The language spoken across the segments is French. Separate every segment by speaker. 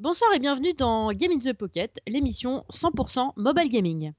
Speaker 1: Bonsoir et bienvenue dans Game in the Pocket, l'émission 100% mobile gaming.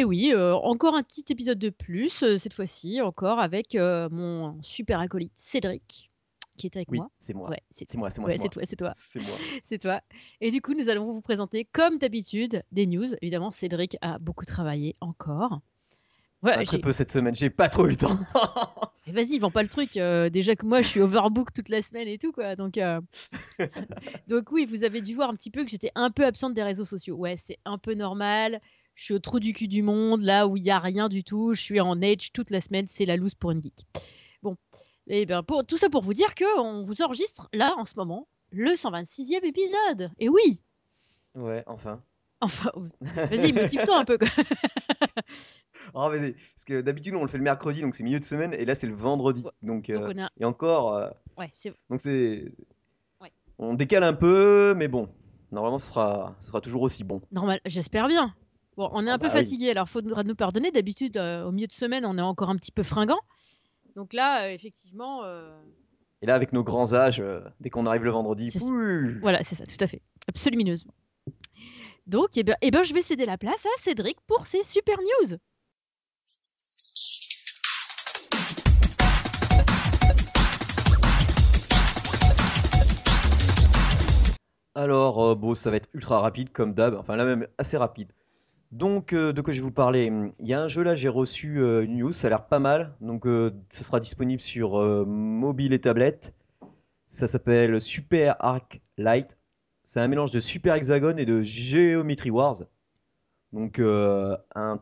Speaker 1: Et oui, euh, encore un petit épisode de plus, euh, cette fois-ci, encore avec euh, mon super acolyte Cédric, qui est avec
Speaker 2: Oui,
Speaker 1: moi.
Speaker 2: c'est moi.
Speaker 1: Ouais, c'est
Speaker 2: moi, c'est moi,
Speaker 1: ouais,
Speaker 2: c'est
Speaker 1: toi, c'est toi,
Speaker 2: C'est moi.
Speaker 1: c'est toi. Et du coup, nous allons vous présenter, comme d'habitude, des news. Évidemment, Cédric a beaucoup travaillé encore. Voilà,
Speaker 2: Ah, très peu cette semaine, j'ai pas trop eu le temps.
Speaker 1: Mais vas-y, vends pas le truc. euh, déjà que moi, je suis overbook toute la semaine et tout, quoi. Donc, euh, donc oui, vous avez dû voir un petit peu que j'étais un peu absente des réseaux sociaux. Ouais, c'est un peu normal. Je suis au trou du cul du monde, là où il y a rien du tout. Je suis en edge toute la semaine. C'est la loose pour une geek. Bon, et ben pour tout ça pour vous dire que on vous enregistre là en ce moment le 126e épisode. Et oui.
Speaker 2: ouais, enfin.
Speaker 1: Enfin, vas-y, motive-toi un peu. Quoi.
Speaker 2: Oh, mais parce que d'habitude on le fait le mercredi, donc c'est milieu de semaine, et là c'est le vendredi.
Speaker 1: Ouais,
Speaker 2: Donc,
Speaker 1: Donc
Speaker 2: euh,
Speaker 1: a,
Speaker 2: et encore, euh,
Speaker 1: ouais, c'est
Speaker 2: donc c'est,
Speaker 1: Ouais.
Speaker 2: on décale un peu, mais bon, normalement ce sera, ce sera toujours aussi bon.
Speaker 1: Normal, j'espère bien. Bon, on est
Speaker 2: Ah
Speaker 1: un peu
Speaker 2: bah oui.
Speaker 1: fatigué, alors faudra nous pardonner. D'habitude, euh, au milieu de semaine, on est encore un petit peu fringant. Donc là, euh, effectivement, euh,
Speaker 2: Et là avec nos grands âges, dès qu'on arrive le vendredi,
Speaker 1: voilà, c'est ça, tout à fait, absolumineusement. Donc, eh ben, eh ben, je vais céder la place à Cédric pour ses super news.
Speaker 2: Alors, bon, ça va être ultra rapide comme d'hab, enfin là même assez rapide. Donc, euh, de quoi je vais vous parler? Il y a un jeu là, j'ai reçu euh, une news, ça a l'air pas mal. Donc, euh, sera disponible sur mobile et tablette. Ça s'appelle Super Arc Light. C'est un mélange de Super Hexagon et de Geometry Wars. Donc, un,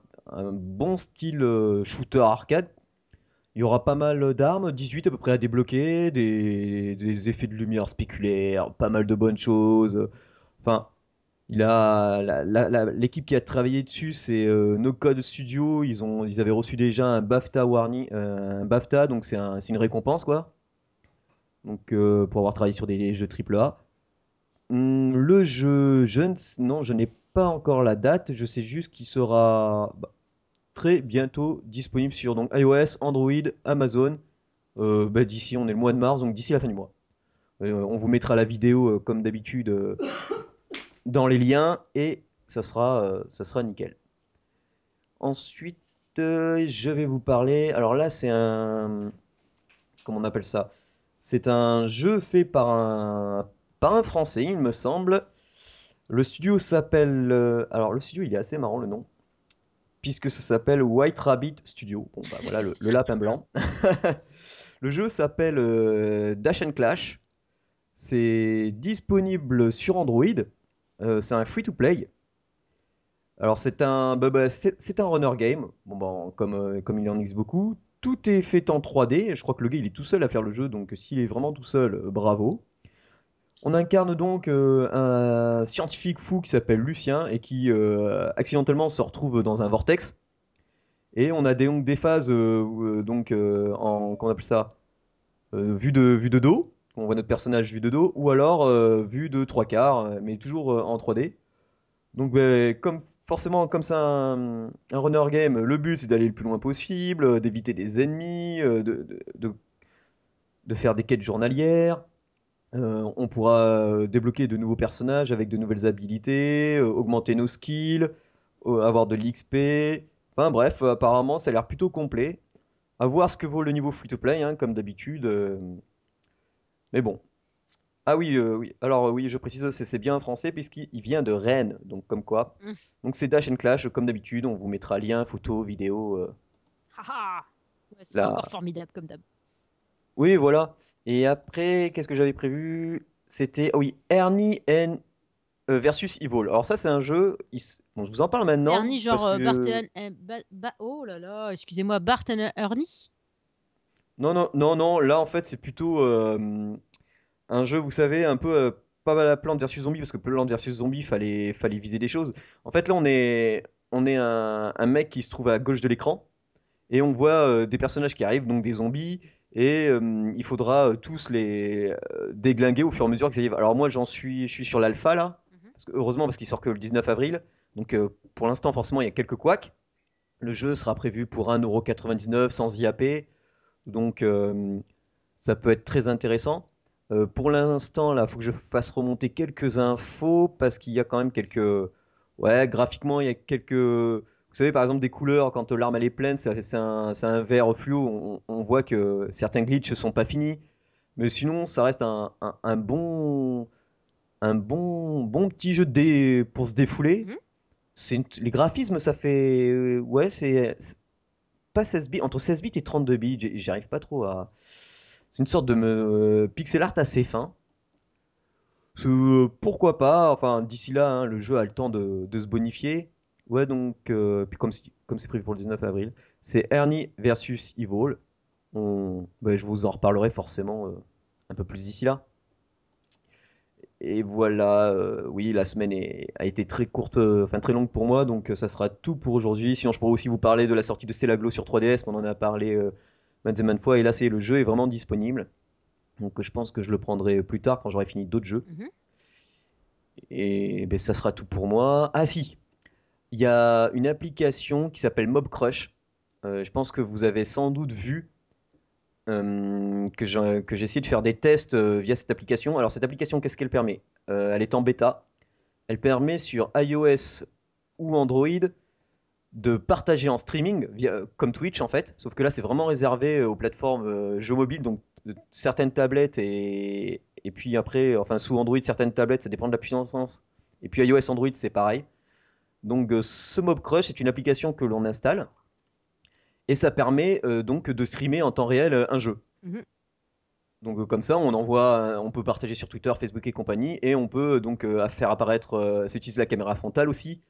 Speaker 2: bon style shooter arcade. Il y aura pas mal d'armes, 18 à peu près à débloquer, des, des effets de lumière spéculaires, pas mal de bonnes choses. Enfin, il a l'équipe qui a travaillé dessus, c'est euh, No Code Studio. Ils ont, ils avaient reçu déjà un BAFTA warning, euh, un BAFTA, donc c'est un- une récompense quoi. Donc euh, pour avoir travaillé sur des jeux AAA. Hum, le jeu, je ne, non, je n'ai pas encore la date. Je sais juste qu'il sera bah, très bientôt disponible sur donc iOS, Android, Amazon. Euh, bah, d'ici, on est le mois de mars, donc d'ici la fin du mois. On vous mettra la vidéo comme d'habitude dans les liens et ça sera, euh, nickel. Ensuite, euh, je vais vous parler. Alors là, c'est un. Comment on appelle ça? C'est un jeu fait par un, par un Français, il me semble. Le studio s'appelle. euh, Alors, le studio, il est assez marrant le nom. Puisque ça s'appelle White Rabbit Studio. Bon, bah voilà, le, le lapin blanc. Le jeu s'appelle Dash and Clash. C'est disponible sur Android. Euh, c'est un free-to-play. Alors c'est un, bah, bah, c'est un runner game. Bon, bah, comme, euh, comme il en existe beaucoup. Tout est fait en 3D. Je crois que le gars il est tout seul à faire le jeu, donc s'il est vraiment tout seul, euh, bravo. On incarne donc un scientifique fou qui s'appelle Lucien et qui accidentellement se retrouve dans un vortex. Et on a des, donc des phases donc en qu'on appelle ça vue de vue de dos. On voit notre personnage vue de dos ou alors euh, vue de trois quarts, euh, mais toujours euh, en 3D. Donc ben, comme forcément comme c'est un, un runner game, le but c'est d'aller le plus loin possible, d'éviter des ennemis, de, faire des quêtes journalières. On pourra débloquer de nouveaux personnages avec de nouvelles habilités, augmenter nos skills, avoir de l'XP. Enfin bref, apparemment ça a l'air plutôt complet. À voir ce que vaut le niveau free-to-play, hein, comme d'habitude. Euh. Mais bon. Ah oui, euh, oui. Alors euh, oui, je précise, c'est bien un français puisqu'il il vient de Rennes, donc comme quoi.
Speaker 1: Mm.
Speaker 2: Donc c'est Dash and Clash, comme d'habitude, on vous mettra lien, photo, vidéo. euh.
Speaker 1: Haha. Ouais, c'est encore formidable comme d'hab.
Speaker 2: Oui, voilà. Et après, qu'est-ce que j'avais prévu? C'était, ah oui, Ernie and euh, versus Evil. Alors ça c'est un jeu, bon, je vous en parle maintenant.
Speaker 1: Ernie, genre
Speaker 2: parce
Speaker 1: euh,
Speaker 2: que-
Speaker 1: Barton. eh, Ba- Ba- oh là là, excusez-moi, Barton Ernie?
Speaker 2: Non, non, non, non, là en fait c'est plutôt euh, un jeu, vous savez, un peu euh, pas mal à Plante versus Zombie, parce que Plante versus Zombie, fallait, fallait viser des choses. En fait là on est, on est un, un mec qui se trouve à gauche de l'écran, et on voit euh, des personnages qui arrivent, donc des zombies, et euh, il faudra tous les déglinguer au fur et à mesure y va. Alors moi j'en suis, je suis sur l'alpha là,
Speaker 1: Mhm.
Speaker 2: parce que, heureusement parce qu'il sort que le 19 avril, donc pour l'instant forcément il y a quelques couacs. Le jeu sera prévu pour 1,99€ sans IAP. Donc euh, ça peut être très intéressant. Euh, pour l'instant, là, il faut que je fasse remonter quelques infos parce qu'il y a quand même quelques. Ouais, graphiquement, il y a quelques. Vous savez, par exemple, des couleurs, quand l'arme elle est pleine, c'est un, vert fluo. On, on voit que certains glitches sont pas finis. Mais sinon, ça reste un, un- un bon. Un bon, bon petit jeu de dé pour se défouler.
Speaker 1: Mhm.
Speaker 2: Une- les graphismes, ça fait. euh, Ouais, c'est pas 16 bits, entre 16 bits et 32 bits, j'arrive pas trop à. C'est une sorte de me... pixel art assez fin. Euh, pourquoi pas, enfin d'ici là, hein, le jeu a le temps de, se bonifier. Ouais, donc, euh, puis comme c'est prévu pour le 19 avril, c'est Ernie versus Evil. Ben, je vous en reparlerai forcément euh, un peu plus d'ici là. Et voilà, euh, oui, la semaine est- a été très courte, euh, enfin très longue pour moi, donc euh, ça sera tout pour aujourd'hui. Sinon, je pourrais aussi vous parler de la sortie de Stellaglo sur 3DS, mais on en a parlé maintes et maintes fois, et là, c'est le jeu est vraiment disponible. Donc, je pense que je le prendrai plus tard quand j'aurai fini d'autres jeux.
Speaker 1: Mhm.
Speaker 2: Et ben, ça sera tout pour moi. Ah si, il y a une application qui s'appelle Mob Crush. Euh, je pense que vous avez sans doute vu euh, que j'ai essayé de faire des tests euh, via cette application. Alors cette application, qu'est-ce qu'elle permet? Euh, Elle est en bêta. Elle permet sur iOS ou Android de partager en streaming, comme Twitch en fait. Sauf que là, c'est vraiment réservé aux plateformes jeux mobiles, donc certaines tablettes et, puis après, enfin sous Android, certaines tablettes, ça dépend de la puissance. Et puis iOS, Android, c'est pareil. Donc ce Mob Crush, c'est une application que l'on installe et ça permet euh, donc de streamer en temps réel euh, un jeu.
Speaker 1: Mhm.
Speaker 2: Donc euh, comme ça, on envoie, on peut partager sur Twitter, Facebook et compagnie, et on peut donc faire apparaître, euh, ça utilise la caméra frontale aussi.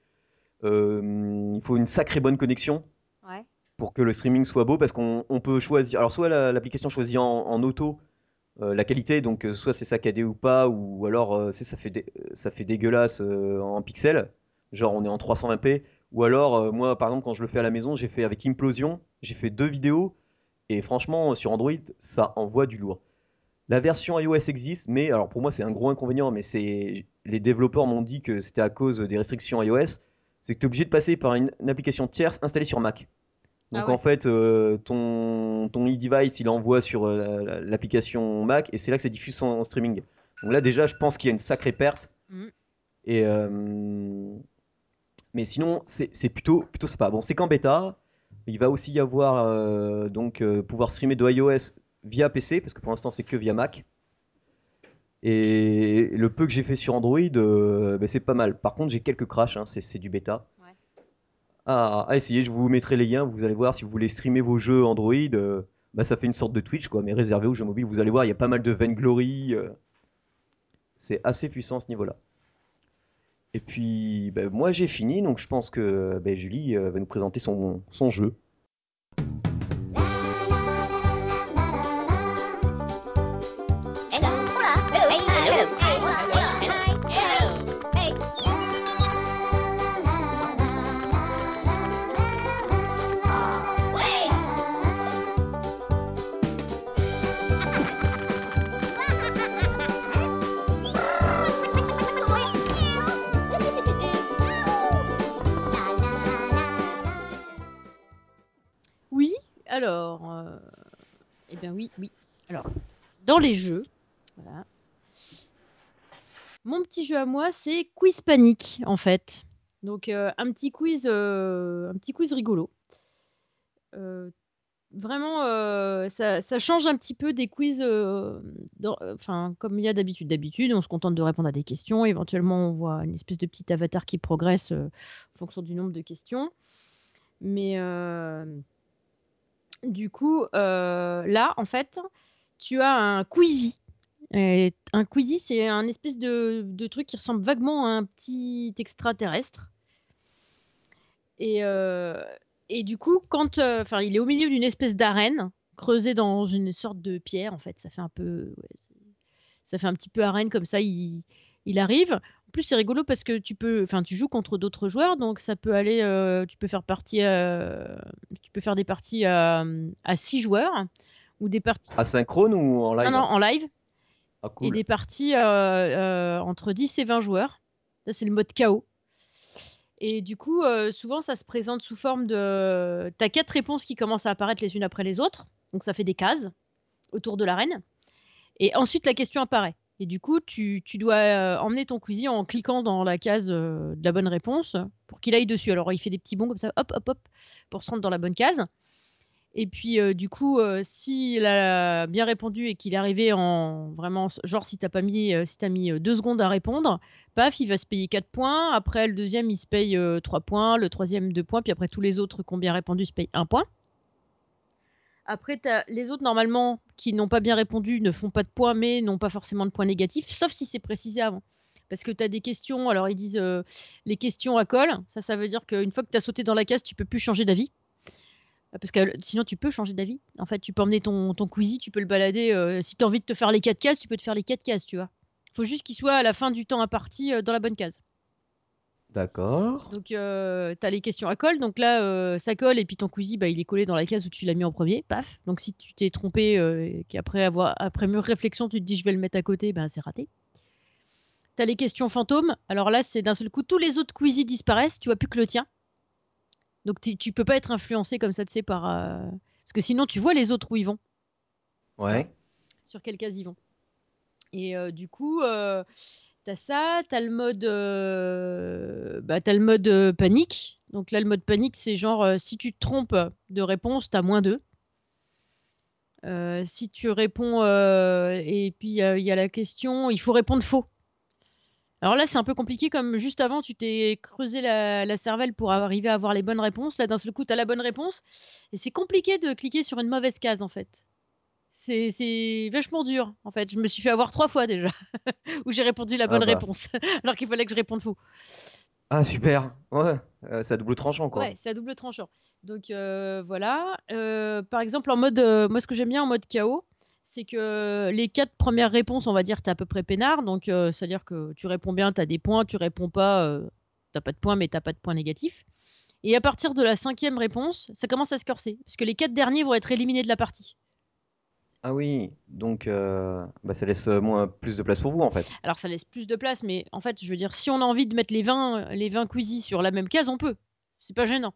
Speaker 2: Il faut une sacrée bonne connexion
Speaker 1: Ouais.
Speaker 2: pour que le streaming soit beau, parce qu'on on peut choisir. Alors soit la- l'application choisit en, en auto euh, la qualité, donc euh, soit c'est saccadé ou pas, ou alors euh, ça fait ça fait dégueulasse en pixels, genre on est en 320p, ou alors euh, moi par exemple quand je le fais à la maison, j'ai fait avec Implosion, j'ai fait deux vidéos, et franchement sur Android ça envoie du lourd. La version iOS existe, mais alors pour moi c'est un gros inconvénient, mais c'est les développeurs m'ont dit que c'était à cause des restrictions iOS, c'est que tu es obligé de passer par une, une application tierce installée sur Mac. Donc
Speaker 1: Ah ouais.
Speaker 2: en fait, euh, ton, ton e-device, il envoie sur euh, la- la- l'application Mac et c'est là que c'est diffusé en, en streaming. Donc là déjà, je pense qu'il y a une sacrée perte.
Speaker 1: Mhm.
Speaker 2: Et euh, mais sinon, c'est plutôt plutôt sympa. Bon, c'est qu'en bêta. Il va aussi y avoir euh, donc euh, pouvoir streamer de iOS via PC parce que pour l'instant c'est que via Mac. Et le peu que j'ai fait sur Android, euh, ben, c'est pas mal. Par contre, j'ai quelques crashs, hein, c'est du bêta.
Speaker 1: Ouais.
Speaker 2: À, à essayer, je vous mettrai les liens, vous allez voir si vous voulez streamer vos jeux Android, bah, ça fait une sorte de Twitch quoi, mais réservé aux jeux mobiles. Vous allez voir, il y a pas mal de Vainglory, c'est assez puissant à ce niveau-là. Et puis, ben, moi j'ai fini, donc je pense que ben, Julie euh, va nous présenter son, son jeu.
Speaker 1: Alors. euh, Eh bien, oui, oui. Alors, dans les jeux. Mon petit jeu à moi, c'est Quiz Panic, en fait. Donc, euh, un petit quiz, euh, un petit quiz rigolo. Vraiment, ça, change un petit peu des quiz, enfin, comme il y a d'habitude. D'habitude, on se contente de répondre à des questions. Éventuellement, on voit une espèce de petit avatar qui progresse en fonction du nombre de questions. Mais du coup, euh, là, en fait, tu as un Quizy Et un Queasy, c'est un espèce de, truc qui ressemble vaguement à un petit extraterrestre. Et, euh, du coup, quand, euh, enfin, il est au milieu d'une espèce d'arène creusée dans une sorte de pierre, en fait, ça fait un peu, ça fait un petit peu arène comme ça. Il arrive. En plus, c'est rigolo parce que tu peux, enfin, tu joues contre d'autres joueurs, donc ça peut aller, euh, tu peux faire partie, euh, tu peux faire des parties à, à 6 joueurs ou des parties,
Speaker 2: Asynchrone ou en live
Speaker 1: non, non, en live
Speaker 2: Ah,
Speaker 1: et des parties euh, euh, entre 10 et 20 joueurs. Ça, c'est le mode KO. Et du coup, euh, souvent, ça se présente sous forme de. T'as quatre réponses qui commencent à apparaître les unes après les autres. Donc, ça fait des cases autour de l'arène. Et ensuite, la question apparaît. Et du coup, tu, dois euh, emmener ton cuisine en cliquant dans la case euh, de la bonne réponse pour qu'il aille dessus. Alors, il fait des petits bonds comme ça, hop, hop, hop, pour se rendre dans la bonne case. Et puis, euh, du coup, s'il a bien répondu et qu'il est arrivé en vraiment, genre, si t'as pas mis, si t'as mis deux secondes à répondre, paf, il va se payer 4 points. Après, le deuxième, il se paye 3 points. Le troisième, 2 points. Puis après, tous les autres qui ont bien répondu se payent 1 point. Après, les autres, normalement, qui n'ont pas bien répondu, ne font pas de points, mais n'ont pas forcément de points négatifs, sauf si c'est précisé avant. Parce que tu as des questions, alors ils disent euh, les questions à colle. Ça, ça veut dire qu'une fois que tu as sauté dans la case, tu peux plus changer d'avis. Parce que sinon, tu peux changer d'avis. En fait, tu peux emmener ton, ton tu peux le balader. euh, si tu as envie de te faire les 4 cases, tu peux te faire les 4 cases, tu vois. faut juste qu'il soit à la fin du temps imparti euh, dans la bonne case.
Speaker 2: D'accord.
Speaker 1: Donc, euh, tu as les questions à colle. Donc là, euh, ça colle et puis ton bah, il est collé dans la case où tu l'as mis en premier. Paf. Donc, si tu t'es trompé euh, et qu'après avoir, après mûre réflexion, tu te dis je vais le mettre à côté, ben c'est raté. Tu as les questions fantômes. Alors là, c'est d'un seul coup, tous les autres Queasy disparaissent. Tu vois plus que le tien. Donc, tu- peux pas être influencé comme ça, tu sais, par. euh, Parce que sinon, tu vois les autres où ils vont
Speaker 2: Ouais.
Speaker 1: sur quelle case ils vont. Et du coup, t'as ça, t'as le mode, euh, bah, t'as le mode euh, panique. Donc là, le mode panique, c'est genre euh, si tu te trompes de réponse, t'as moins 2. si tu réponds et puis il y a la question, il faut répondre faux. Alors là, c'est un peu compliqué comme juste avant, tu t'es creusé la, la cervelle pour arriver à avoir les bonnes réponses. Là, d'un seul coup, tu as la bonne réponse. Et c'est compliqué de cliquer sur une mauvaise case, en fait. C'est vachement dur, en fait. Je me suis fait avoir trois fois déjà, où j'ai répondu la
Speaker 2: Ah
Speaker 1: bonne
Speaker 2: bah.
Speaker 1: réponse, alors qu'il fallait que je réponde faux.
Speaker 2: Ah, super. Ouais. Euh, c'est à double tranchant, quoi.
Speaker 1: Ouais, c'est à double tranchant. Donc euh, voilà. Euh, par exemple, en mode, euh, moi ce que j'aime bien en mode KO, c'est que les quatre premières réponses, on va dire, t'es à peu près peinard. Donc c'est-à-dire que tu réponds bien, t'as des points. Tu réponds pas, t'as pas de points, mais t'as pas de points négatifs. Et à partir de la cinquième réponse, ça commence à se corser, parce que les quatre derniers vont être éliminés de la partie.
Speaker 2: Ah oui. Donc, euh, bah, ça laisse euh, moins plus de place pour vous, en fait.
Speaker 1: Alors ça laisse plus de place, mais en fait, je veux dire, si on a envie de mettre les 20, les 20 Queasy sur la même case, on peut. C'est pas gênant.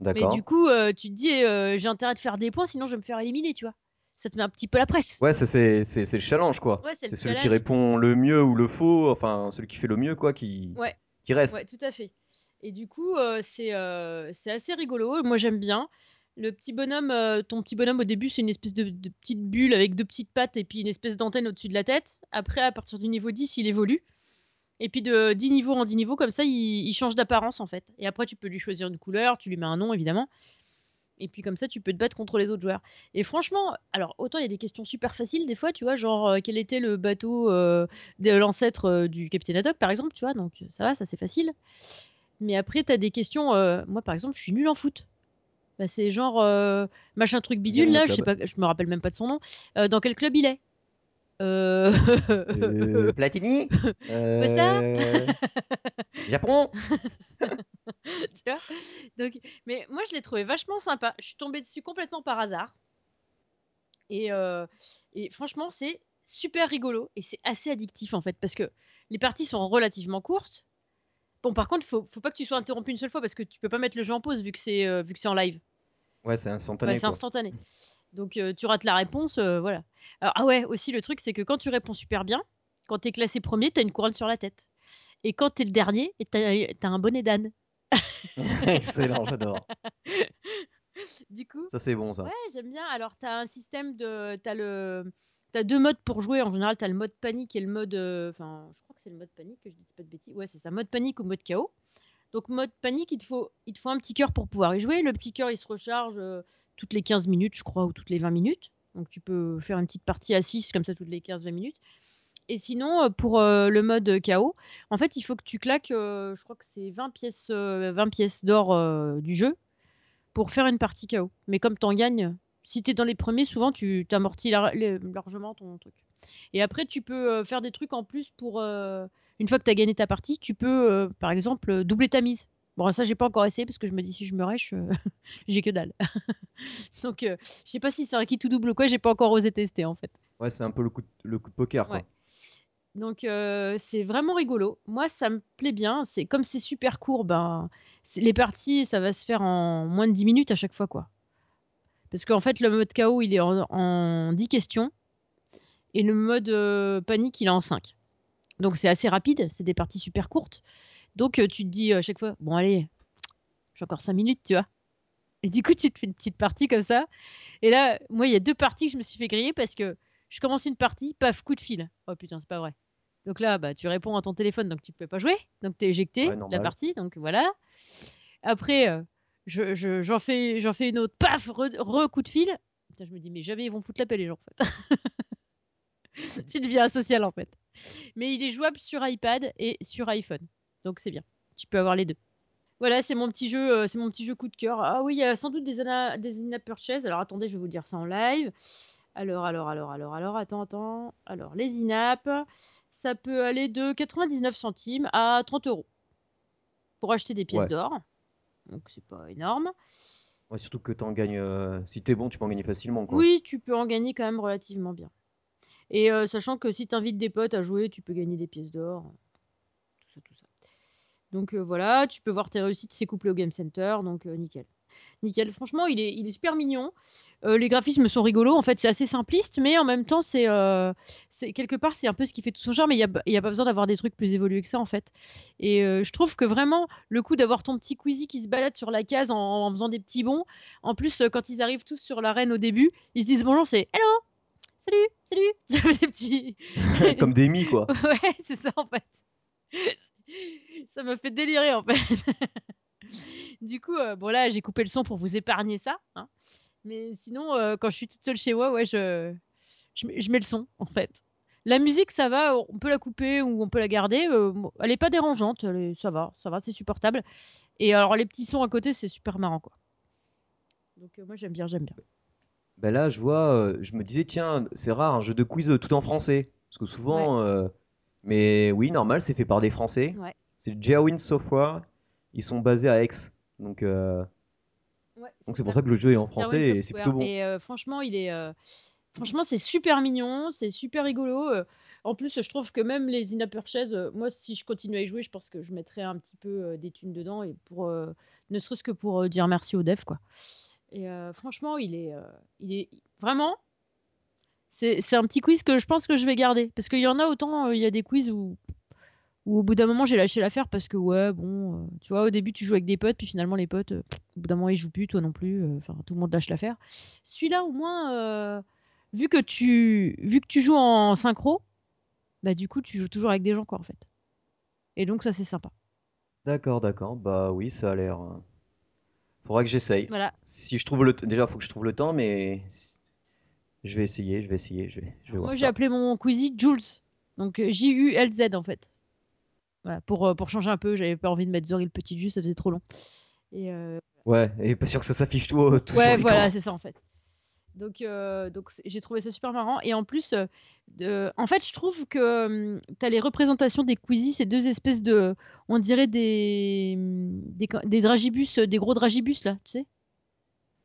Speaker 1: Mais
Speaker 2: D'accord.
Speaker 1: du coup, euh, tu te dis, euh, j'ai intérêt de faire des points, sinon je vais me faire éliminer, tu vois. Ça te met un petit peu la presse.
Speaker 2: Ouais, ça, c'est c'est c'est le challenge, quoi.
Speaker 1: Ouais, c'est le
Speaker 2: celui qui répond le mieux ou le faux, enfin, celui qui fait le mieux, quoi, qui,
Speaker 1: Ouais.
Speaker 2: qui reste.
Speaker 1: Ouais, tout à fait. Et du coup, euh, c'est euh, c'est assez rigolo. Moi, j'aime bien. Le petit bonhomme, euh, ton petit bonhomme au début, c'est une espèce de, petite bulle avec deux petites pattes et puis une espèce d'antenne au-dessus de la tête. Après, à partir du niveau 10, il évolue. Et puis de 10 niveaux en 10 niveaux, comme ça, il, change d'apparence en fait. Et après, tu peux lui choisir une couleur, tu lui mets un nom évidemment. Et puis comme ça, tu peux te battre contre les autres joueurs. Et franchement, alors autant il y a des questions super faciles des fois, tu vois, genre euh, quel était le bateau euh, de l'ancêtre du capitaine Haddock par exemple, tu vois, donc ça va, ça c'est facile. Mais après, t'as des questions. moi, par exemple, je suis nul en foot. Bah, c'est genre euh, machin truc bidule là, je sais
Speaker 2: club.
Speaker 1: pas, je me rappelle même pas de son nom. Euh, dans quel club il est? Euh,
Speaker 2: Euh, Platini?
Speaker 1: Ça?
Speaker 2: Euh, Japon?
Speaker 1: Tu vois? Donc, mais moi, je l'ai trouvé vachement sympa. Je suis tombée dessus complètement par hasard. Et, euh, et franchement, c'est super rigolo et c'est assez addictif en fait parce que les parties sont relativement courtes. Bon, par contre, faut, faut pas que tu sois interrompu une seule fois parce que tu peux pas mettre le jeu en pause vu que c'est euh, vu que c'est en live.
Speaker 2: Ouais, c'est instantané,
Speaker 1: Ouais, c'est instantané. Donc euh, tu rates la réponse, euh, voilà. Alors, ah ouais, aussi le truc c'est que quand tu réponds super bien, quand t'es classé premier, t'as une couronne sur la tête. Et quand t'es le dernier, t'as t'as un bonnet d'âne.
Speaker 2: Excellent, j'adore.
Speaker 1: Du coup,
Speaker 2: Ça, c'est bon, ça.
Speaker 1: Ouais, j'aime bien. Alors, tu as un système de. Tu as, le... as deux modes pour jouer. En général, tu as le mode panique et le mode. euh, Enfin, je crois que c'est le mode panique, que je dis pas de bêtises. Ouais, c'est ça. Mode panique ou mode chaos. Donc, mode panique, il te faut, un petit cœur pour pouvoir y jouer. Le petit cœur, il se recharge euh, toutes les 15 minutes, je crois, ou toutes les 20 minutes. Donc tu peux faire une petite partie à 6 comme ça toutes les 15-20 minutes. Et sinon, euh, pour euh, le mode KO, en fait, il faut que tu claques, je crois que c'est 20 pièces, euh, 20 pièces d'or du jeu pour faire une partie KO. Mais comme tu en gagnes, si tu es dans les premiers, souvent tu t'amortis largement ton truc. Et après, tu peux faire des trucs en plus pour. Une fois que tu as gagné ta partie, tu peux, euh, par exemple, euh, doubler ta mise. Bon, ça, j'ai pas encore essayé parce que je me dis si je me rêche, euh, j'ai que dalle. Donc, euh, je sais pas si c'est un kit tout double ou quoi, j'ai pas encore osé tester en fait.
Speaker 2: Ouais, c'est un peu le coup de, le coup de poker, quoi.
Speaker 1: Ouais. Donc c'est vraiment rigolo. Moi, ça me plaît bien. C'est comme c'est super court, ben les parties, ça va se faire en moins de 10 minutes à chaque fois, quoi. Parce qu'en fait, le mode KO, il est en, en 10 questions et le mode panique, il est en 5. Donc c'est assez rapide. C'est des parties super courtes. Donc euh, tu te dis euh, à chaque fois, bon allez, j'ai encore 5 minutes, tu vois. Et du coup, tu te fais une petite partie comme ça. Et là, moi, il y a deux parties que je me suis fait griller parce que je commence une partie, paf, coup de fil. Oh putain, c'est pas vrai. Donc là, bah, tu réponds à ton téléphone, donc tu peux pas jouer. Donc tu es éjecté
Speaker 2: Ouais,
Speaker 1: de la partie, donc voilà. Après, euh, je- je- j'en fais, une autre, paf, re, re- coup de fil. Putain, je me dis, mais jamais ils vont foutre la paix, les gens, en fait. tu deviens asocial, en fait. Mais il est jouable sur iPad et sur iPhone. Donc c'est bien. Tu peux avoir les deux. Voilà, c'est mon petit jeu, euh, c'est mon petit jeu coup de cœur. Ah oui, il y a sans doute des, ana- des in-app purchase. Alors attendez, je vais vous dire ça en live. Alors, alors, alors, alors, alors, attends, attends. Alors, les in-app, ça peut aller de 99 centimes à 30 euros pour acheter des pièces
Speaker 2: Ouais.
Speaker 1: d'or. Donc c'est pas énorme.
Speaker 2: Ouais, surtout que t'en gagnes. euh, Si t'es bon, tu peux en gagner facilement, quoi.
Speaker 1: Oui, tu peux en gagner quand même relativement bien. Et euh, sachant que si tu invites des potes à jouer, tu peux gagner des pièces d'or. Tout ça, tout ça. Donc euh, voilà, tu peux voir tes réussites, c'est couplé au Game Center, donc euh, nickel. Nickel, franchement, il est, super mignon. Les graphismes sont rigolos. En fait, c'est assez simpliste, mais en même temps, c'est quelque part, c'est un peu ce qui fait tout son charme. Mais il n'y a, pas besoin d'avoir des trucs plus évolués que ça, en fait. Et je trouve que vraiment, le coup d'avoir ton petit Queasy qui se balade sur la case en, en faisant des petits bonds, en plus, quand ils arrivent tous sur l'arène au début, ils se disent bonjour, c'est hello, salut, salut. Des petits.
Speaker 2: Comme des mi, quoi.
Speaker 1: Ouais, c'est ça en fait. ça me fait délirer en fait. du coup, euh, bon là, j'ai coupé le son pour vous épargner ça. hein. Mais sinon, euh, quand je suis toute seule chez moi, ouais, je, je, mets- je mets le son en fait. La musique, ça va, on peut la couper ou on peut la garder. euh, elle est pas dérangeante, est- ça va, ça va, c'est supportable. Et alors les petits sons à côté, c'est super marrant quoi. Donc moi j'aime bien, j'aime bien.
Speaker 2: Ben là, je vois, euh, je me disais, tiens, c'est rare un jeu de quiz euh, tout en français. Parce que souvent, euh, mais oui, normal, c'est fait par des Français.
Speaker 1: Ouais.
Speaker 2: C'est Geowin Software. Ils sont basés à Aix. Donc, euh, donc c'est pour ça que le jeu est en français
Speaker 1: Darwin
Speaker 2: et c'est
Speaker 1: Software.
Speaker 2: plutôt bon.
Speaker 1: Et euh, franchement, il est, euh, franchement, c'est super mignon, c'est super rigolo. euh. en plus, je trouve que même les in-app euh, moi, si je continue à y jouer, je pense que je mettrais un petit peu euh, des thunes dedans et pour, euh, ne serait-ce que pour euh, dire merci aux devs, quoi. Et euh, franchement, il est, euh, il est vraiment. C'est un petit quiz que je pense que je vais garder. Parce qu'il y en a autant, euh, il y a des quiz où, au bout d'un moment j'ai lâché l'affaire parce que, ouais, bon, tu vois, au début tu joues avec des potes, puis finalement les potes, au bout d'un moment ils jouent plus, toi non plus, enfin tout le monde lâche l'affaire. Celui-là, au moins, vu, que tu, vu que tu joues en synchro, bah du coup tu joues toujours avec des gens, quoi, en fait. Et donc ça c'est sympa.
Speaker 2: D'accord, d'accord. Bah oui, ça a l'air. Faudra que j'essaye.
Speaker 1: Voilà.
Speaker 2: Si je trouve le déjà, faut que je trouve le temps, mais je vais essayer, je vais essayer, je vais, je vais voir
Speaker 1: Moi j'ai appelé mon Quizy Jules. Donc euh, J-U-L-Z en fait. Voilà, pour, euh, pour changer un peu, j'avais pas envie de mettre Zori le petit jus, ça faisait trop long. Et euh,
Speaker 2: Ouais, et pas sûr que ça s'affiche tout, tout
Speaker 1: ouais, voilà, c'est ça en fait. Donc, euh, donc j'ai trouvé ça super marrant. Et en plus, euh, de- en fait, je trouve que tu as les représentations des Queasy, ces deux espèces de. On dirait des. des, des dragibus, euh, des gros dragibus là, tu sais.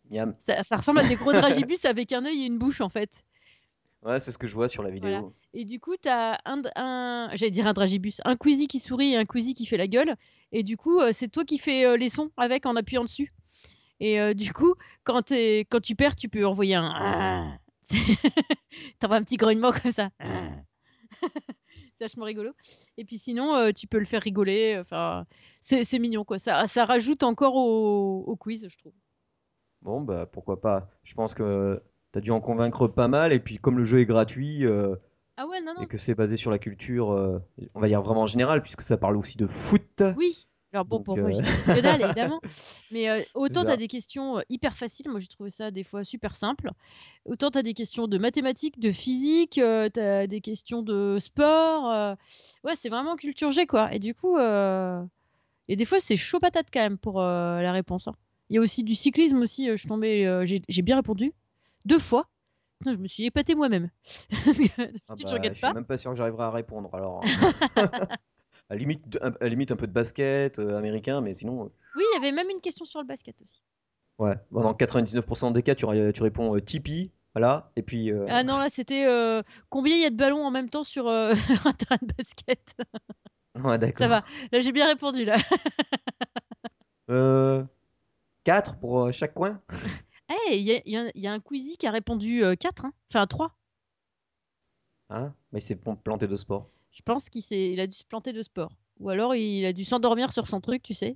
Speaker 2: Miam.
Speaker 1: Ça, ça ressemble à des gros dragibus avec un œil et une bouche en fait.
Speaker 2: Ouais, c'est ce que je vois sur la vidéo.
Speaker 1: Voilà. Et du coup, tu as un, un j'allais dire un dragibus, un Queasy qui sourit et un Queasy qui fait la gueule. Et du coup, euh, c'est toi qui fais euh, les sons avec en appuyant dessus. Et euh, du coup, quand, tu perds, tu peux envoyer un. T'envoies un petit grognement comme ça. c'est vachement rigolo. Et puis sinon, euh, tu peux le faire rigoler. Enfin, c'est mignon quoi. Ça, ça rajoute encore au, au quiz, je trouve.
Speaker 2: Bon, bah pourquoi pas. Je pense que t'as dû en convaincre pas mal, et puis comme le jeu est gratuit euh,
Speaker 1: Ah ouais, non, non.
Speaker 2: et que c'est basé sur la culture, on va dire vraiment générale, puisque ça parle aussi de foot,
Speaker 1: Oui, Alors bon,
Speaker 2: Donc,
Speaker 1: pour moi,
Speaker 2: euh,
Speaker 1: j'ai que dalle, évidemment. Mais euh, autant tu as des questions euh, hyper faciles, moi j'ai trouvé ça des fois super simple. Autant tu as des questions de mathématiques, de physique, tu as des questions de sport. euh, Ouais, c'est vraiment culture G, quoi. Et du coup, euh, et des fois, c'est chaud patate quand même pour euh, la réponse. hein. Il y a aussi du cyclisme aussi, euh, je suis tombée, euh, j'ai bien répondu. Deux fois. Je me suis épatée moi-même.
Speaker 2: Ah
Speaker 1: je
Speaker 2: bah, je suis même pas sûr que j'arriverai à répondre. Alors, à la limite, de- à la limite un peu de basket euh, américain, mais sinon, euh,
Speaker 1: Oui, il y avait même une question sur le basket aussi.
Speaker 2: ouais. Bon, dans 99% des cas, tu, ré- tu réponds euh, Tipeee, voilà. Et puis,
Speaker 1: Ah non, là, c'était combien il y a de ballons en même temps sur un terrain de basket?
Speaker 2: ouais, d'accord.
Speaker 1: Ça va. Là, j'ai bien répondu, là.
Speaker 2: Euh, 4 pour chaque coin?
Speaker 1: Eh, il y a, il y a- il y a un Queasy qui a répondu 4, hein. enfin 3.
Speaker 2: Hein? Mais c'est pour planter de sport.
Speaker 1: Je pense qu'il il a dû se planter de sport. Ou alors, il a dû s'endormir sur son truc, tu sais.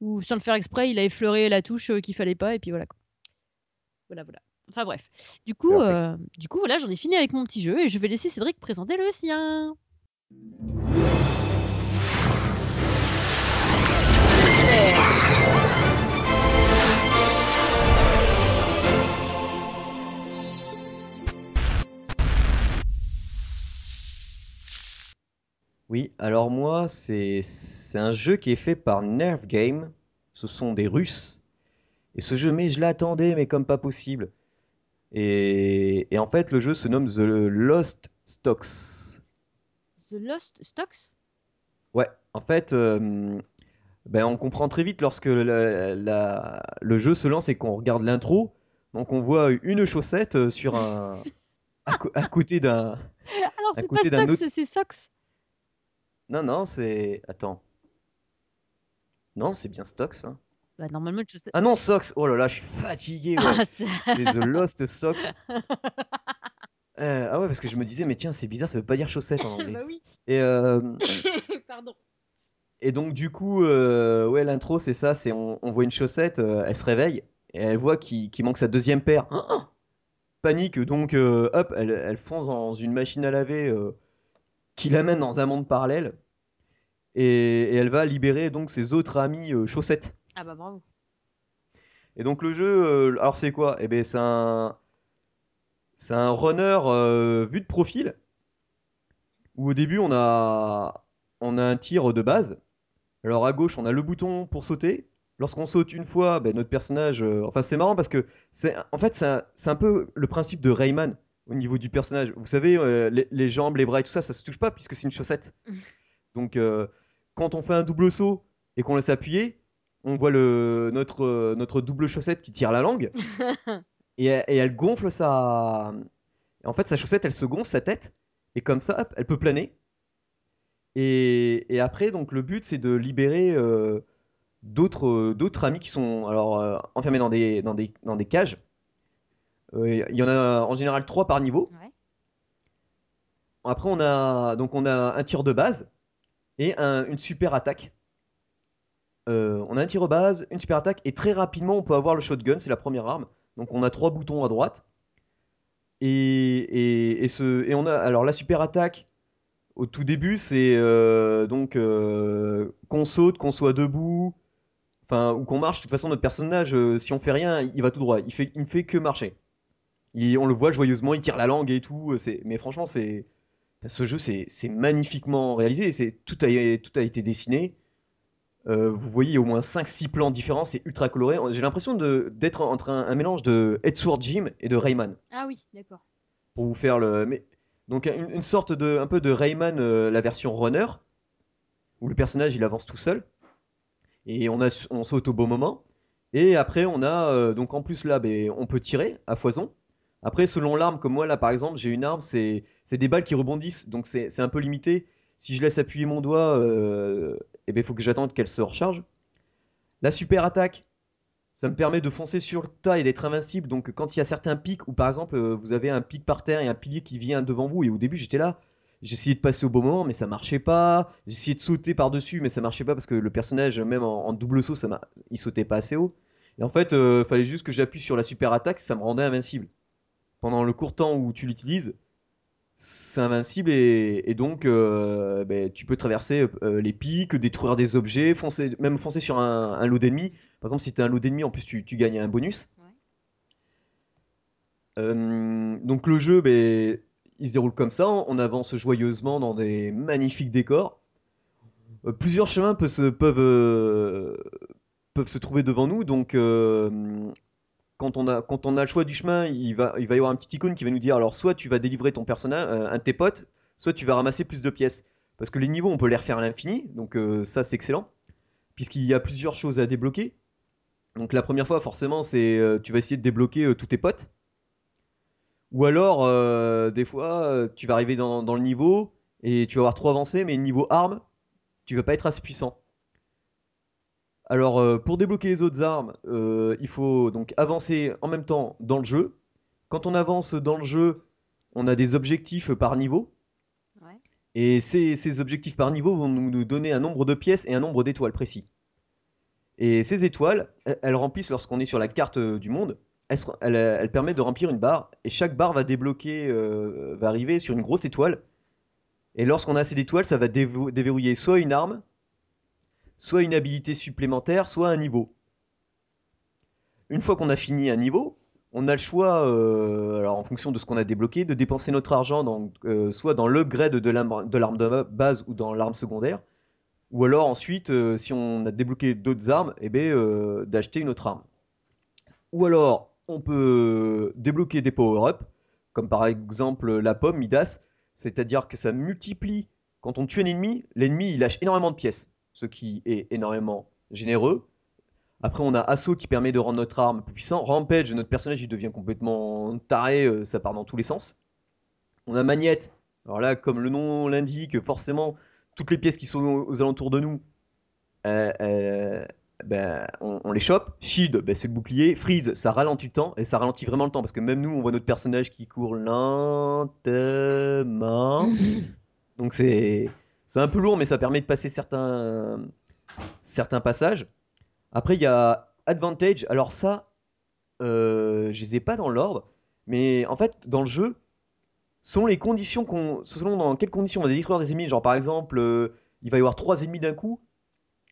Speaker 1: Ou sans le faire exprès, il a effleuré la touche euh, qu'il fallait pas, et puis voilà. quoi. Voilà, voilà. Enfin bref. Du coup, euh, du coup, voilà, j'en ai fini avec mon petit jeu, et je vais laisser Cédric présenter le sien.
Speaker 2: Oui, alors moi, c'est c'est un jeu qui est fait par Nerve Game. Ce sont des Russes. Et ce jeu, mais je l'attendais, mais comme pas possible. Et, et en fait, le jeu se nomme The Lost Stocks.
Speaker 1: The Lost Stocks?
Speaker 2: Ouais, en fait, euh, ben, on comprend très vite lorsque la- la- le jeu se lance et qu'on regarde l'intro. Donc on voit une chaussette euh, sur un à, co- à côté d'un.
Speaker 1: Alors,
Speaker 2: À
Speaker 1: c'est pas
Speaker 2: côté d'un
Speaker 1: Stocks,
Speaker 2: autre-
Speaker 1: c'est Socks.
Speaker 2: Non, non, c'est. Attends. Non, c'est bien Stocks. hein.
Speaker 1: Bah, normalement, je sais.
Speaker 2: Ah non, Socks. Oh là là, je suis fatigué. ouais.
Speaker 1: Ah, c'est-
Speaker 2: The Lost Socks. Euh, ah ouais, parce que je me disais, mais tiens, c'est bizarre, ça veut pas dire chaussette en anglais.
Speaker 1: bah oui.
Speaker 2: Et, euh,
Speaker 1: Pardon.
Speaker 2: et donc, du coup, euh, ouais, l'intro, c'est ça c'est on, on voit une chaussette, euh, elle se réveille, et elle voit qu'il manque sa deuxième paire. Panique, donc, hop, elle, elle fonce dans une machine à laver qui l'amène dans un monde parallèle. Et, et elle va libérer donc ses autres amis euh, chaussettes.
Speaker 1: Ah bah bravo.
Speaker 2: Et donc le jeu, euh, alors c'est quoi? Eh ben c'est un, c'est un runner euh, vu de profil où au début on a, on a un tir de base. Alors à gauche on a le bouton pour sauter. Lorsqu'on saute une fois, ben, notre personnage, enfin c'est marrant parce que c'est, en fait c'est un, c'est un peu le principe de Rayman au niveau du personnage. Vous savez, euh, les, les jambes, les bras et tout ça, ça se touche pas puisque c'est une chaussette. Donc euh, quand on fait un double saut et qu'on laisse appuyer, on voit le, notre, euh, notre double chaussette qui tire la langue et, elle- et elle gonfle sa. En fait, sa chaussette, elle se gonfle sa tête et comme ça, hop, elle peut planer. Et, et après, donc le but, c'est de libérer euh, d'autres amis qui sont alors enfermés dans des, dans des, dans des cages. Euh, Il y en a en général trois par niveau.
Speaker 1: Ouais.
Speaker 2: Après, on a donc on a un tir de base et un- une super attaque. Euh, on a un tir de base, une super attaque et très rapidement on peut avoir le shotgun, c'est la première arme. Donc on a trois boutons à droite. Et, et, et ce, et on a alors la super attaque au tout début c'est euh, donc euh, qu'on saute, qu'on soit debout, enfin ou qu'on marche. De toute façon notre personnage, si on fait rien, il va tout droit. Il fait, il ne fait que marcher. Il- on le voit joyeusement, il tire la langue et tout. Mais franchement c'est ce jeu, c'est magnifiquement réalisé. C'est tout a, tout a été dessiné. Euh, vous voyez au moins 5-6 plans différents. C'est ultra coloré. J'ai l'impression d'être entre un, un mélange de Edward Jim et de Rayman.
Speaker 1: Ah oui, d'accord.
Speaker 2: Pour vous faire le. Mais, donc une, une sorte de un peu de Rayman, euh, la version runner, où le personnage il avance tout seul et on a on saute au bon moment. Et après on a euh, donc en plus là, ben, on peut tirer à foison. Après selon l'arme, comme moi là par exemple, j'ai une arme, c'est des balles qui rebondissent, donc c'est un peu limité. Si je laisse appuyer mon doigt, euh, eh ben, il faut que j'attende qu'elle se recharge. La super attaque, ça me permet de foncer sur le tas et d'être invincible. Donc quand il y a certains pics, ou par exemple euh, vous avez un pic par terre et un pilier qui vient devant vous, et au début j'étais là, j'essayais de passer au bon moment, mais ça marchait pas. J'essayais de sauter par-dessus, mais ça marchait pas parce que le personnage, même en, double saut, ça il sautait pas assez haut. Et en fait, euh, fallait juste que j'appuie sur la super attaque, ça me rendait invincible. Pendant le court temps où tu l'utilises, c'est invincible et, et donc euh, ben, tu peux traverser euh, les pics, détruire des objets, foncer, même foncer sur un, un lot d'ennemis. Par exemple, si tu as un lot d'ennemis, en plus tu, tu gagnes un bonus.
Speaker 1: Ouais.
Speaker 2: Euh, donc le jeu, ben, il se déroule comme ça. On avance joyeusement dans des magnifiques décors. Plusieurs chemins peuvent se, peuvent, peuvent se trouver devant nous. Donc quand on a le choix du chemin, il va y avoir un petit icône qui va nous dire alors soit tu vas délivrer ton personnage, euh, un de tes potes, soit tu vas ramasser plus de pièces. Parce que les niveaux, on peut les refaire à l'infini, donc euh, ça c'est excellent, puisqu'il y a plusieurs choses à débloquer. Donc la première fois, forcément, c'est euh, tu vas essayer de débloquer tous tes potes. Ou alors, des fois, tu vas arriver dans, dans le niveau et tu vas avoir trop avancé, mais niveau arme, tu vas pas être assez puissant. Alors, euh, pour débloquer les autres armes, euh, il faut donc avancer en même temps dans le jeu. Quand on avance dans le jeu, on a des objectifs par niveau.
Speaker 1: Ouais.
Speaker 2: Et ces, ces objectifs par niveau vont nous, donner un nombre de pièces et un nombre d'étoiles précis. Et ces étoiles, elles, elles remplissent lorsqu'on est sur la carte euh, du monde. Elles, se- elles, elles permettent de remplir une barre. Et chaque barre va débloquer, euh, va arriver sur une grosse étoile. Et lorsqu'on a assez d'étoiles, ça va déverrouiller soit une arme, soit une habilité supplémentaire, soit un niveau. Une fois qu'on a fini un niveau, on a le choix, euh, en fonction de ce qu'on a débloqué, de dépenser notre argent euh, soit dans l'upgrade de l'arme de base ou dans l'arme secondaire, ou alors ensuite, euh, si on a débloqué d'autres armes, eh euh, d'acheter une autre arme. Ou alors, on peut débloquer des power-up, comme par exemple la pomme Midas, c'est-à-dire que ça multiplie, quand on tue un ennemi, l'ennemi il lâche énormément de pièces, ce qui est énormément généreux. Après, on a Assaut qui permet de rendre notre arme plus puissant. Rampage, notre personnage, il devient complètement taré, euh, ça part dans tous les sens. On a Magnette. Alors là, comme le nom l'indique, forcément, toutes les pièces qui sont aux, aux alentours de nous, euh, euh, ben, on, on les chope. Shield, ben, c'est le bouclier. Freeze, ça ralentit le temps, et ça ralentit vraiment le temps, parce que même nous, on voit notre personnage qui court lentement. Donc c'est c'est un peu lourd, mais ça permet de passer certains, certains passages. Après, il y a Advantage. Alors ça, euh, je les ai pas dans l'ordre, mais en fait, dans le jeu, selon les conditions qu'on, selon dans quelles conditions on va détruire des ennemis, genre par exemple, euh, il va y avoir trois ennemis d'un coup,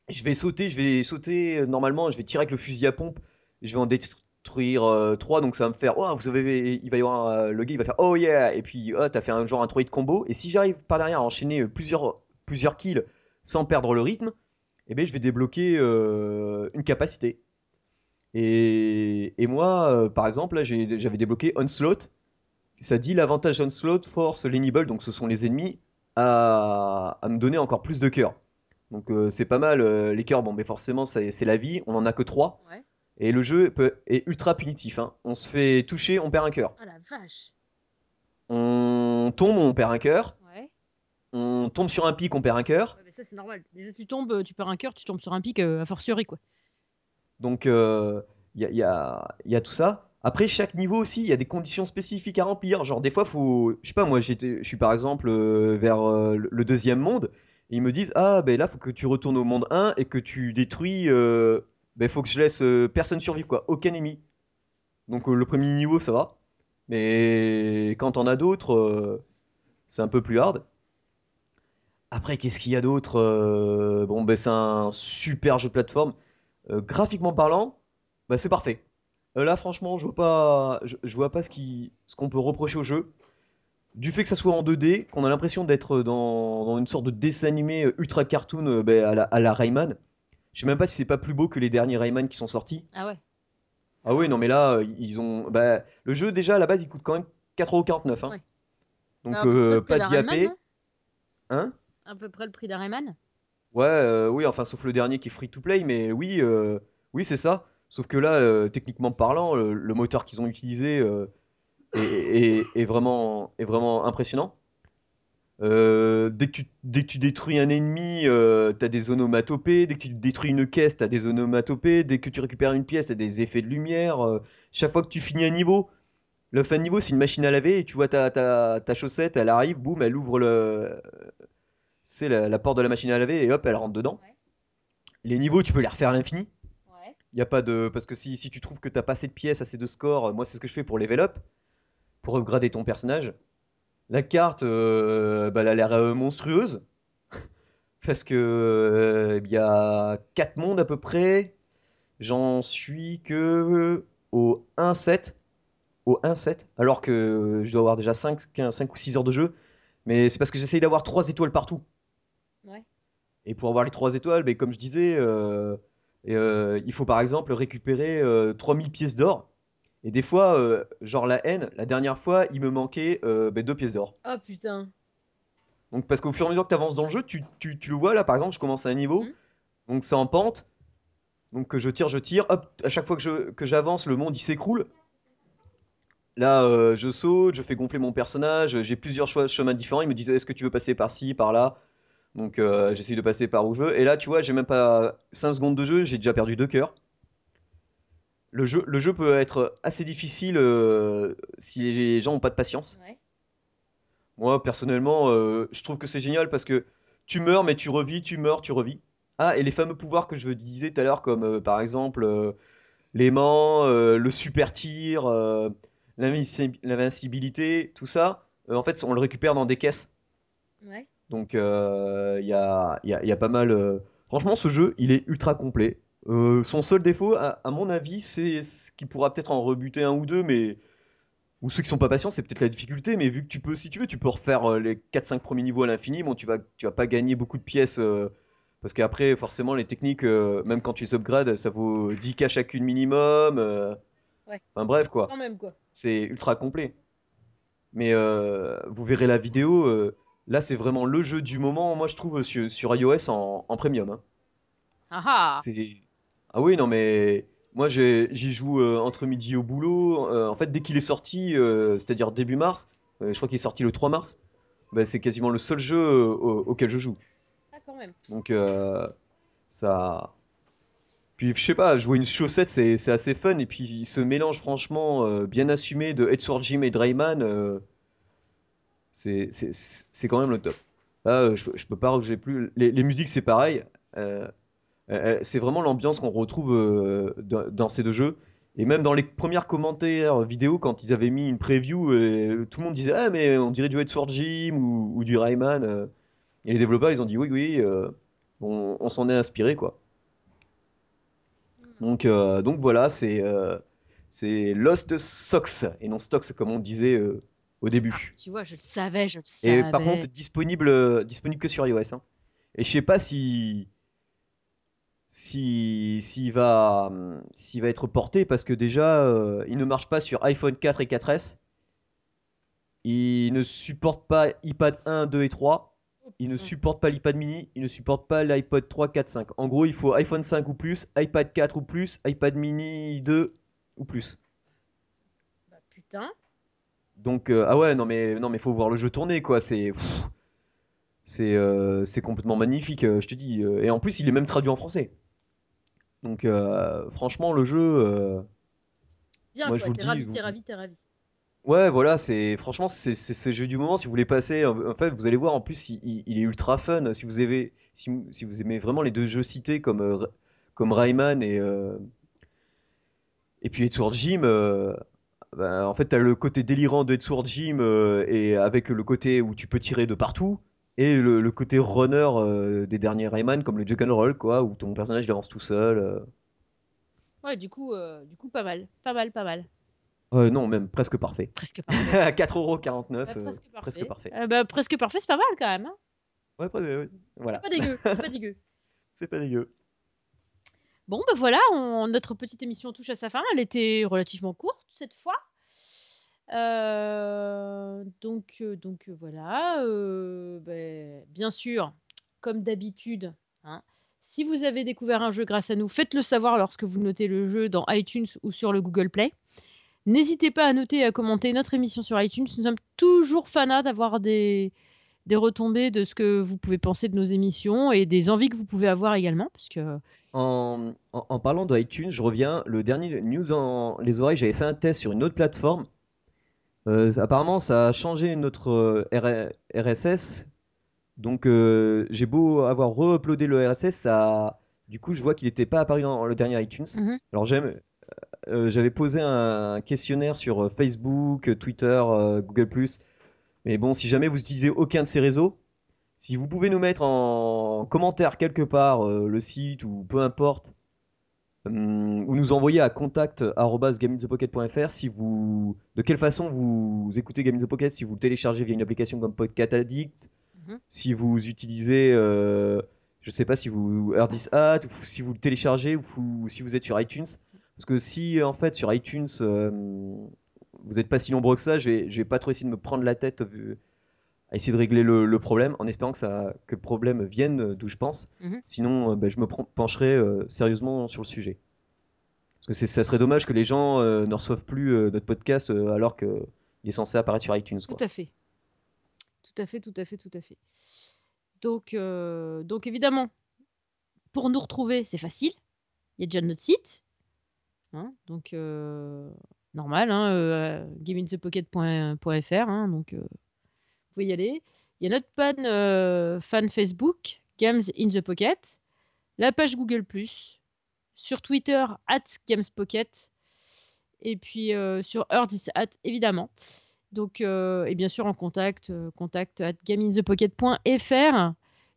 Speaker 2: je vais sauter, je vais sauter euh, normalement, je vais tirer avec le fusil à pompe, je vais en détruire euh, trois, donc ça va me faire, oh, vous avez, il va y avoir le gars, il va faire, oh yeah, et puis oh, t'as fait un genre un droïde combo, et si j'arrive par derrière à enchaîner plusieurs, plusieurs kills sans perdre le rythme, eh ben je vais débloquer euh, une capacité. Et, et moi, euh, par exemple, là, j'avais débloqué Onslaught. Ça dit l'avantage Onslaught force l'enable, donc ce sont les ennemis, à, à me donner encore plus de cœurs. Donc euh, c'est pas mal. les cœurs, bon, mais forcément, c'est la vie. On en a que 3.
Speaker 1: Ouais.
Speaker 2: Et le jeu peut, est ultra punitif. hein. On se fait toucher, on perd un cœur.
Speaker 1: Ah la vache.
Speaker 2: On tombe, on perd un cœur. On tombe sur un pic, on perd un cœur.
Speaker 1: Ouais, mais ça c'est normal. Déjà tu tombes, euh, tu perds un cœur, tu tombes sur un pic, euh, a fortiori quoi.
Speaker 2: Donc il y, a, y a- y a tout ça. Après chaque niveau aussi, il y a des conditions spécifiques à remplir. Genre des fois faut, je sais pas moi, j'étais, je suis par exemple euh, vers euh, le deuxième monde et ils me disent ah ben là faut que tu retournes au monde 1 et que tu détruis, euh, ben faut que je laisse euh, personne survivre quoi, aucun ennemi. Donc euh, le premier niveau ça va, mais quand on a d'autres, euh, c'est un peu plus hard. Après qu'est-ce qu'il y a d'autre Euh, Bon ben c'est un super jeu de plateforme. Euh, graphiquement parlant, bah, c'est parfait. Euh, là, franchement, je vois pas, je, je vois pas ce qu'on peut reprocher au jeu. Du fait que ça soit en 2D, qu'on a l'impression d'être dans, dans une sorte de dessin animé ultra cartoon bah, à la, à la Rayman. Je sais même pas si c'est pas plus beau que les derniers Rayman qui sont sortis.
Speaker 1: Ah ouais.
Speaker 2: Ah oui, non mais là, ils ont, bah, le jeu déjà à la base il coûte quand même 4,49€. Hein.
Speaker 1: Ouais.
Speaker 2: Donc euh, pas d'IAP.
Speaker 1: Non
Speaker 2: Hein?
Speaker 1: À peu près le prix d'un.
Speaker 2: Ouais, euh, oui, enfin, sauf le dernier qui est free to play, mais oui, euh, oui, c'est ça. Sauf que là, euh, techniquement parlant, le, moteur qu'ils ont utilisé est, vraiment, est vraiment impressionnant. Dès que tu, dès que tu détruis un ennemi, t'as des onomatopées. Dès que tu détruis une caisse, t'as des onomatopées. Dès que tu récupères une pièce, t'as des effets de lumière. Chaque fois que tu finis un niveau, le fin de niveau, c'est une machine à laver et tu vois ta, ta, ta chaussette, elle arrive, boum, elle ouvre le, c'est la, la porte de la machine à laver et hop, elle rentre dedans.
Speaker 1: Ouais.
Speaker 2: Les niveaux, tu peux les refaire à l'infini.
Speaker 1: Ouais.
Speaker 2: Y a pas de parce que si, si tu trouves que t'as pas assez de pièces, assez de scores, moi c'est ce que je fais pour level up, pour upgrader ton personnage. La carte, euh, bah, elle a l'air euh, monstrueuse. Parce que euh, il y a 4 mondes à peu près. J'en suis que au 1-7. Au 1-7. Alors que je dois avoir déjà 5, 5 ou 6 heures de jeu. Mais c'est parce que j'essaye d'avoir 3 étoiles partout.
Speaker 1: Ouais.
Speaker 2: Et pour avoir les 3 étoiles, comme je disais, euh, euh, il faut par exemple récupérer euh, 3000 pièces d'or. Et des fois, euh, genre la haine, la dernière fois, il me manquait euh, ben, 2 pièces d'or.
Speaker 1: Oh putain.
Speaker 2: Donc parce qu'au fur et à mesure que tu avances dans le jeu, tu, tu- tu le vois là, par exemple, je commence à un niveau,
Speaker 1: Mhm.
Speaker 2: donc c'est en pente, donc euh, je tire, je tire, hop, à chaque fois que je- que j'avance, le monde il s'écroule. Là, euh, je saute, je fais gonfler mon personnage, j'ai plusieurs choix, chemins différents, ils me disent est-ce que tu veux passer par ci, par là, donc euh, j'essaye de passer par où je veux, et là tu vois, j'ai même pas 5 secondes de jeu, j'ai déjà perdu deux cœurs. Le jeu, le jeu peut être assez difficile euh, si les gens ont pas de patience.
Speaker 1: Ouais.
Speaker 2: Moi, personnellement, euh, je trouve que c'est génial parce que tu meurs, mais tu revis, tu meurs, tu revis. Ah, et les fameux pouvoirs que je disais tout à l'heure, comme euh, par exemple l'aimant, le super tir, l'invinci- l'invincibilité, tout ça, en fait, on le récupère dans des caisses.
Speaker 1: Ouais.
Speaker 2: Donc, euh, il y a, il y a- il y a pas mal. euh, Franchement, ce jeu, il est ultra complet. Euh, son seul défaut, à, à mon avis, c'est ce qui pourra peut-être en rebuter un ou deux, mais ou ceux qui sont pas patients, c'est peut-être la difficulté, mais vu que tu peux, si tu veux, tu peux refaire les 4-5 premiers niveaux à l'infini, bon, tu vas, tu vas pas gagner beaucoup de pièces, parce qu'après, forcément, les techniques, même quand tu les upgrades, ça vaut 10k chacune minimum,
Speaker 1: Ouais.
Speaker 2: enfin bref, quoi,
Speaker 1: Quand même quoi.
Speaker 2: c'est ultra complet. Mais vous verrez la vidéo, là, c'est vraiment le jeu du moment, moi, je trouve, sur, sur iOS en, en premium. hein.
Speaker 1: Ah ah.
Speaker 2: Ah oui, non, mais moi j'y joue euh, entre midi au boulot. Euh, en fait, dès qu'il est sorti, euh, c'est-à-dire début mars, euh, je crois qu'il est sorti le 3 mars, bah, c'est quasiment le seul jeu euh, au- auquel je joue.
Speaker 1: Ah quand même.
Speaker 2: Donc euh, ça. Puis je sais pas, jouer une chaussette c'est c'est assez fun. Et puis ce mélange franchement euh, bien assumé de Edward Jim et Drayman, euh, c'est quand même le top. Là, euh, je, je peux pas rajouter plus. Les, les musiques c'est pareil. Euh, euh, c'est vraiment l'ambiance qu'on retrouve euh, dans, ces deux jeux. Et même dans les premières commentaires vidéo, quand ils avaient mis une preview, tout le monde disait Ah, mais on dirait du Edward Jim ou, ou du Rayman. Et les développeurs, ils ont dit Oui, oui, euh, on, on s'en est inspiré, quoi. Donc, euh, donc voilà, c'est c'est Lost Socks et non Stocks, comme on disait au début.
Speaker 1: Tu vois, je le savais, je le
Speaker 2: Et
Speaker 1: savais.
Speaker 2: par contre, disponible, euh, disponible que sur iOS. hein. Et je sais pas si si s'il va s'il va être porté parce que déjà euh, il ne marche pas sur iPhone 4 et 4S. Il ne supporte pas iPad 1, 2 et 3.
Speaker 1: Oh,
Speaker 2: Il ne supporte pas l'iPad mini. Il ne supporte pas l'iPod 3, 4, 5. En gros, il faut iPhone 5 ou plus, iPad 4 ou plus, iPad mini 2 ou plus.
Speaker 1: Bah, putain.
Speaker 2: Donc euh, ah ouais non mais non mais faut voir le jeu tourner quoi. C'est pff, c'est euh, c'est complètement magnifique euh, je te dis. Et en plus il est même traduit en français. Donc euh, franchement le jeu
Speaker 1: Bien
Speaker 2: Moi, je vous le
Speaker 1: t'es
Speaker 2: dis,
Speaker 1: ravi,
Speaker 2: vous-
Speaker 1: t'es ravi, t'es ravi.
Speaker 2: ouais voilà c'est franchement c'est c'est c'est le jeu du moment. Si vous voulez passer en fait vous allez voir en plus il, il- il est ultra fun. Si vous avez si, si vous aimez vraiment les deux jeux cités comme comme Rayman et et puis Edward Jim Ben, en fait, t'as le côté délirant de Sword Gym euh, et avec le côté où tu peux tirer de partout et le, le côté runner euh, des derniers Rayman comme le Jug and Roll quoi où ton personnage il avance tout seul. euh.
Speaker 1: Ouais, du coup, du coup, pas mal, pas mal, pas mal.
Speaker 2: Euh, non, même presque parfait.
Speaker 1: Presque parfait.
Speaker 2: À 4,49€,
Speaker 1: Ouais,
Speaker 2: euh,
Speaker 1: presque parfait.
Speaker 2: presque parfait.
Speaker 1: Euh, bah, presque parfait, c'est pas mal quand même. Hein
Speaker 2: Ouais, voilà,
Speaker 1: pas dégueu, c'est pas dégueu.
Speaker 2: c'est pas dégueu.
Speaker 1: Bon, bah voilà, notre petite émission touche à sa fin. Elle était relativement courte cette fois. Euh, donc, euh, donc euh, voilà. ben, bien sûr, comme d'habitude, hein, si vous avez découvert un jeu grâce à nous, faites-le savoir lorsque vous notez le jeu dans iTunes ou sur le Google Play. N'hésitez pas à noter et à commenter notre émission sur iTunes. Nous sommes toujours fanats d'avoir des, des retombées de ce que vous pouvez penser de nos émissions et des envies que vous pouvez avoir également. Parce que
Speaker 2: En, en, en parlant de iTunes, je reviens. Le dernier news en les oreilles, j'avais fait un test sur une autre plateforme. Euh, apparemment, ça a changé notre euh, RSS. Donc, euh, j'ai beau avoir re-uploadé le RSS, ça, du coup, je vois qu'il n'était pas apparu dans le dernier iTunes.
Speaker 1: Mhm.
Speaker 2: Alors, j'aime, euh, j'avais posé un questionnaire sur Facebook, Twitter, Google+. Mais bon, si jamais vous utilisez aucun de ces réseaux, si vous pouvez nous mettre en commentaire quelque part euh, le site ou peu importe, hum, ou nous envoyer à contact@gameinthepocket.fr si vous, de quelle façon vous écoutez Game in the Pocket, si vous le téléchargez via une application comme Podcast Addict,
Speaker 1: Mhm.
Speaker 2: si vous utilisez, euh, je sais pas si vous Herdis Hat, ou si vous le téléchargez ou ou si vous êtes sur iTunes, parce que si en fait sur iTunes euh, vous n'êtes pas si nombreux que ça, je vais pas trop essayer de me prendre la tête à essayer de régler le, le problème, en espérant que, ça, que le problème vienne d'où je pense.
Speaker 1: Mhm.
Speaker 2: Sinon, euh, ben, je me pencherai euh, sérieusement sur le sujet. Parce que c'est- ça serait dommage que les gens euh, ne reçoivent plus notre podcast alors qu'il est censé apparaître sur iTunes. Quoi.
Speaker 1: Tout à fait. Tout à fait, tout à fait, tout à fait. Donc, euh, donc évidemment, pour nous retrouver, c'est facile. Il y a déjà notre site. Hein, donc, euh, normal, hein, euh, gameinthepocket.fr. Hein, donc, euh, vous pouvez y aller. Il y a notre fan, euh, fan Facebook, Games in the Pocket. La page Google+. Sur Twitter, at GamesPocket. Et puis euh, sur Earthis at, évidemment. Donc, euh, et bien sûr en contact, euh, contact at gameinthepocket.fr.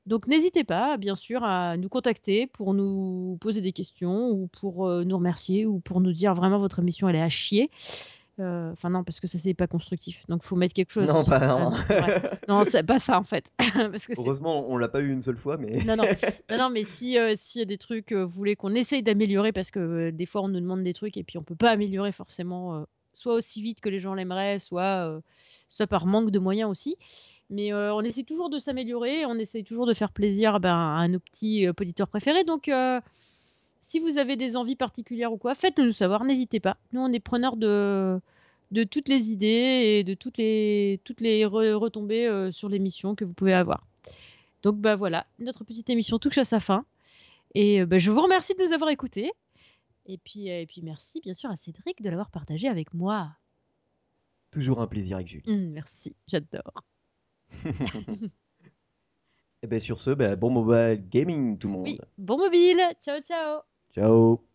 Speaker 1: Donc n'hésitez pas, bien sûr, à nous contacter pour nous poser des questions ou pour euh, nous remercier ou pour nous dire vraiment votre émission elle est à chier. Euh, Enfin non, parce que ça c'est pas constructif. Donc faut mettre quelque chose.
Speaker 2: Non, pas- non.
Speaker 1: non, c'est vrai. non, c'est pas ça en fait. parce que c'est
Speaker 2: Heureusement, on l'a pas eu une seule fois, mais
Speaker 1: non, non, non, non, mais si euh, s'il y a des trucs, vous voulez qu'on essaye d'améliorer, parce que des fois on nous demande des trucs et puis on peut pas améliorer forcément, soit aussi vite que les gens l'aimeraient, soit, euh, soit par manque de moyens aussi. Mais euh, on essaie toujours de s'améliorer, on essaie toujours de faire plaisir ben, à nos petits euh, auditeurs préférés. Donc, euh, si vous avez des envies particulières ou quoi, faites-le nous savoir, n'hésitez pas. Nous, on est preneurs de, de toutes les idées et de toutes les, toutes les re- retombées euh, sur l'émission que vous pouvez avoir. Donc bah voilà, notre petite émission touche à sa fin. Et euh, bah, je vous remercie de nous avoir écoutés. Et puis, euh, et puis merci bien sûr à Cédric de l'avoir partagé avec moi.
Speaker 2: toujours un plaisir avec Julie.
Speaker 1: Hum, merci, j'adore.
Speaker 2: Et ben sur ce, ben, bon mobile gaming tout le monde.
Speaker 1: Oui, bon mobile, ciao ciao.
Speaker 2: Ciao